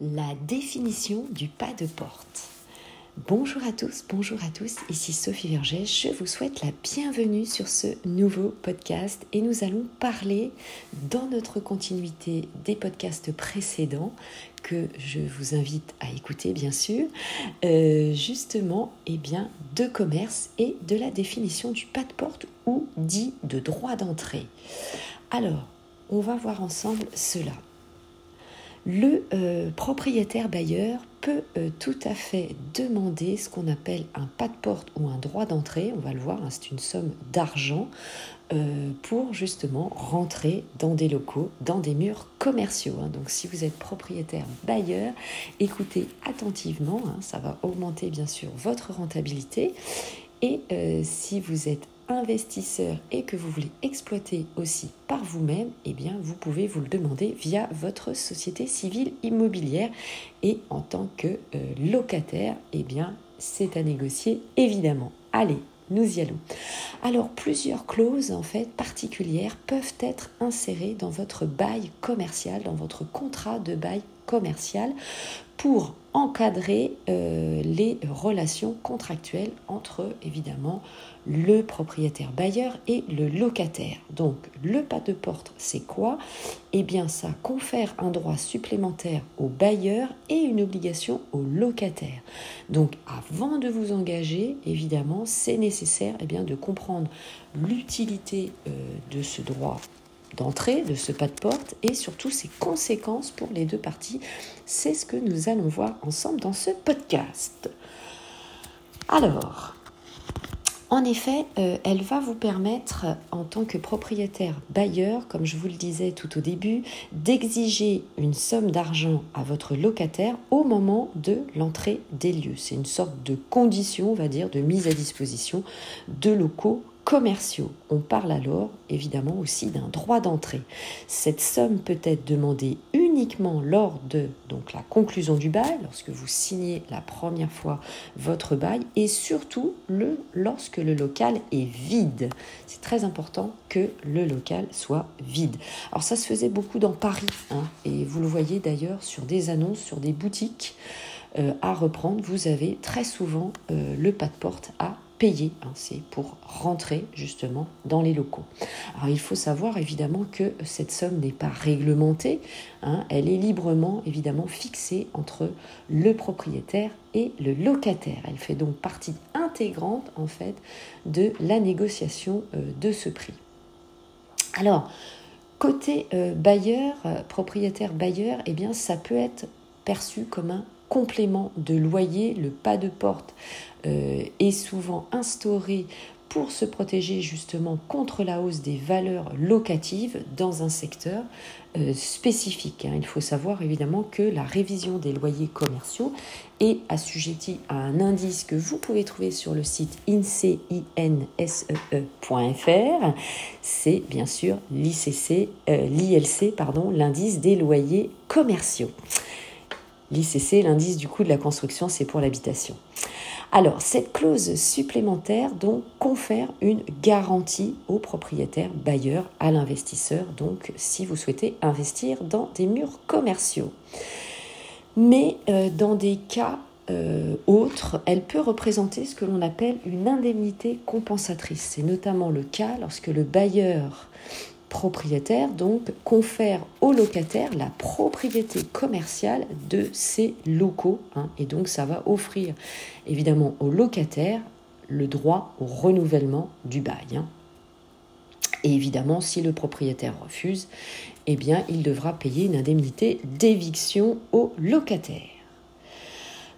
la définition du pas de porte. Bonjour à tous, bonjour à tous, ici Sophie Vergès, je vous souhaite la bienvenue sur ce nouveau podcast et nous allons parler dans notre continuité des podcasts précédents que je vous invite à écouter bien sûr, euh, justement eh bien, de commerce et de la définition du pas de porte ou dit de droit d'entrée. Alors, on va voir ensemble cela le euh, propriétaire bailleur peut euh, tout à fait demander ce qu'on appelle un pas de porte ou un droit d'entrée, on va le voir, hein, c'est une somme d'argent euh, pour justement rentrer dans des locaux, dans des murs commerciaux. Hein. Donc si vous êtes propriétaire bailleur, écoutez attentivement, hein, ça va augmenter bien sûr votre rentabilité. Et si vous êtes investisseur et que vous voulez exploiter aussi par vous-même, eh bien, vous pouvez vous le demander via votre société civile immobilière. Et en tant que euh, locataire, eh bien, c'est à négocier évidemment. Allez, nous y allons. Alors, plusieurs clauses en fait particulières peuvent être insérées dans votre bail commercial, dans votre contrat de bail commercial pour encadrer euh, les relations contractuelles entre évidemment le propriétaire bailleur et le locataire. Donc le pas de porte, c'est quoi? Eh bien ça confère un droit supplémentaire au bailleur et une obligation au locataire. Donc avant de vous engager, évidemment, c'est nécessaire eh bien, de comprendre l'utilité euh, de ce droit d'entrée de ce pas de porte et surtout ses conséquences pour les deux parties. C'est ce que nous allons voir ensemble dans ce podcast. Alors, en effet, euh, elle va vous permettre, en tant que propriétaire bailleur, comme je vous le disais tout au début, d'exiger une somme d'argent à votre locataire au moment de l'entrée des lieux. C'est une sorte de condition, on va dire, de mise à disposition de locaux commerciaux. On parle alors évidemment aussi d'un droit d'entrée. Cette somme peut être demandée uniquement lors de la conclusion du bail, lorsque vous signez la première fois votre bail, et surtout le, lorsque le local est vide. C'est très important que le local soit vide. Alors ça se faisait beaucoup dans Paris, hein, et vous le voyez d'ailleurs sur des annonces, sur des boutiques. Euh, à reprendre, vous avez très souvent euh, le pas de porte à payer. Hein, c'est pour rentrer justement dans les locaux. Alors il faut savoir évidemment que cette somme n'est pas réglementée. Hein, elle est librement évidemment fixée entre le propriétaire et le locataire. Elle fait donc partie intégrante en fait de la négociation euh, de ce prix. Alors côté euh, bailleur, propriétaire bailleur, eh bien ça peut être perçu comme un complément de loyer, le pas de porte euh, est souvent instauré pour se protéger justement contre la hausse des valeurs locatives dans un secteur euh, spécifique. Hein. Il faut savoir évidemment que la révision des loyers commerciaux est assujettie à un indice que vous pouvez trouver sur le site insee.fr. C'est bien sûr l'ICC, euh, l'ILC, pardon, l'indice des loyers commerciaux. L'ICC, l'indice du coût de la construction, c'est pour l'habitation. Alors, cette clause supplémentaire donc confère une garantie au propriétaire bailleur, à l'investisseur, donc si vous souhaitez investir dans des murs commerciaux. Mais euh, dans des cas euh, autres, elle peut représenter ce que l'on appelle une indemnité compensatrice. C'est notamment le cas lorsque le bailleur propriétaire donc confère au locataire la propriété commerciale de ses locaux hein. et donc ça va offrir évidemment au locataire le droit au renouvellement du bail. Hein. Et évidemment, si le propriétaire refuse, eh bien, il devra payer une indemnité d'éviction au locataire.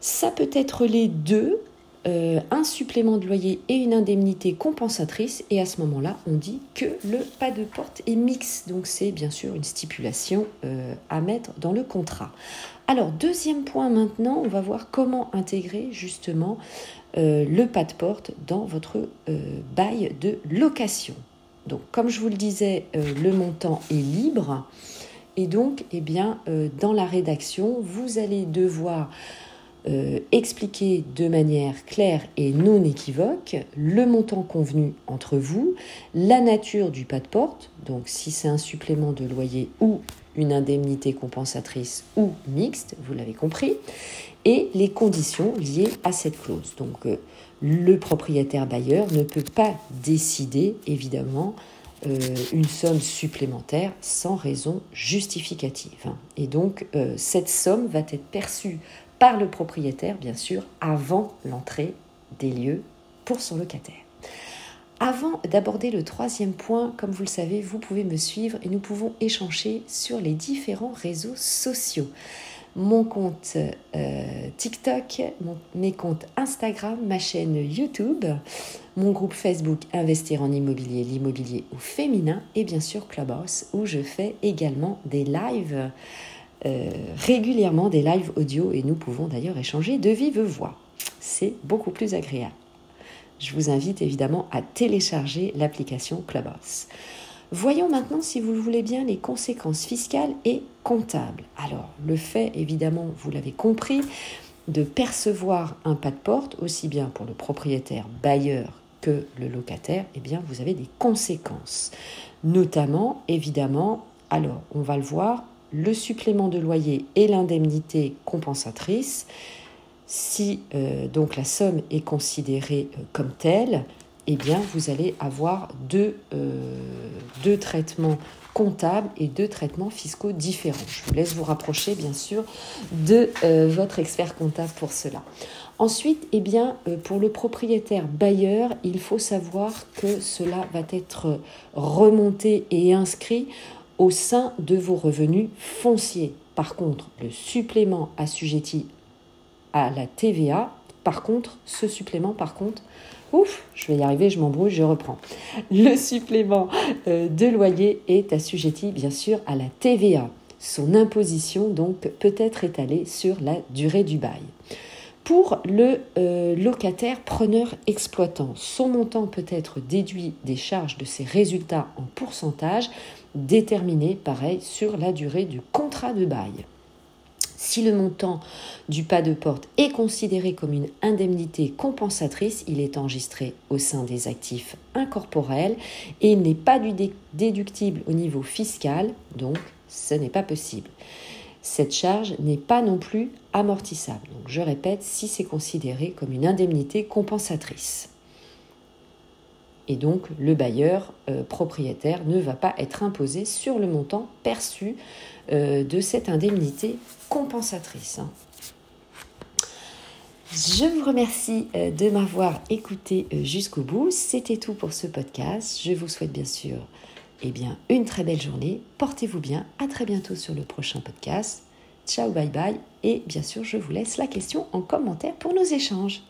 Ça peut être les deux, euh, un supplément de loyer et une indemnité compensatrice. Et à ce moment-là, on dit que le pas de porte est mix. Donc c'est bien sûr une stipulation euh, à mettre dans le contrat. Alors deuxième point maintenant, on va voir comment intégrer justement euh, le pas de porte dans votre bail de location. Donc comme je vous le disais, le montant est libre. Et donc, eh bien, dans la rédaction, vous allez devoir euh, expliquer de manière claire et non équivoque le montant convenu entre vous, la nature du pas de porte, donc si c'est un supplément de loyer ou une indemnité compensatrice ou mixte, vous l'avez compris, et les conditions liées à cette clause. Donc euh, le propriétaire bailleur ne peut pas décider, évidemment, euh, une somme supplémentaire sans raison justificative. Et donc cette somme va être perçue par le propriétaire, bien sûr, avant l'entrée des lieux pour son locataire. Avant d'aborder le troisième point, comme vous le savez, vous pouvez me suivre et nous pouvons échanger sur les différents réseaux sociaux. Mon compte euh, TikTok, mes comptes Instagram, ma chaîne YouTube, mon groupe Facebook Investir en immobilier, l'immobilier au féminin et bien sûr Clubhouse où je fais également des lives euh, régulièrement, des lives audio et nous pouvons d'ailleurs échanger de vive voix. C'est beaucoup plus agréable je vous invite évidemment à télécharger l'application Clubhouse. Voyons maintenant, si vous le voulez bien, les conséquences fiscales et comptables. Alors, le fait, évidemment, vous l'avez compris, de percevoir un pas de porte, aussi bien pour le propriétaire bailleur que le locataire, eh bien, vous avez des conséquences. Notamment, évidemment, alors, on va le voir, le supplément de loyer et l'indemnité compensatrice si euh, donc la somme est considérée euh, comme telle, eh bien vous allez avoir deux, euh, deux traitements comptables et deux traitements fiscaux différents. Je vous laisse vous rapprocher bien sûr de votre expert comptable pour cela. Ensuite, eh bien, pour le propriétaire bailleur, il faut savoir que cela va être remonté et inscrit au sein de vos revenus fonciers. Par contre, le supplément assujetti à la TVA. Par contre, ce supplément, par contre, ouf, je vais y arriver, je m'embrouille, je reprends. Le supplément euh, de loyer est assujetti, bien sûr, à la TVA. Son imposition, donc, peut être étalée sur la durée du bail. Pour le euh, locataire preneur exploitant, son montant peut être déduit des charges de ses résultats en pourcentage, déterminé, pareil, sur la durée du contrat de bail. Si le montant du pas de porte est considéré comme une indemnité compensatrice, il est enregistré au sein des actifs incorporels et n'est pas du déductible au niveau fiscal, donc ce n'est pas possible. Cette charge n'est pas non plus amortissable. Donc je répète, si c'est considéré comme une indemnité compensatrice. Et donc le bailleur euh, propriétaire ne va pas être imposé sur le montant perçu euh, de cette indemnité compensatrice. Je vous remercie euh, de m'avoir écouté jusqu'au bout. C'était tout pour ce podcast. Je vous souhaite bien sûr eh bien, une très belle journée. Portez-vous bien. À très bientôt sur le prochain podcast. Ciao, bye bye. Et bien sûr, je vous laisse la question en commentaire pour nos échanges.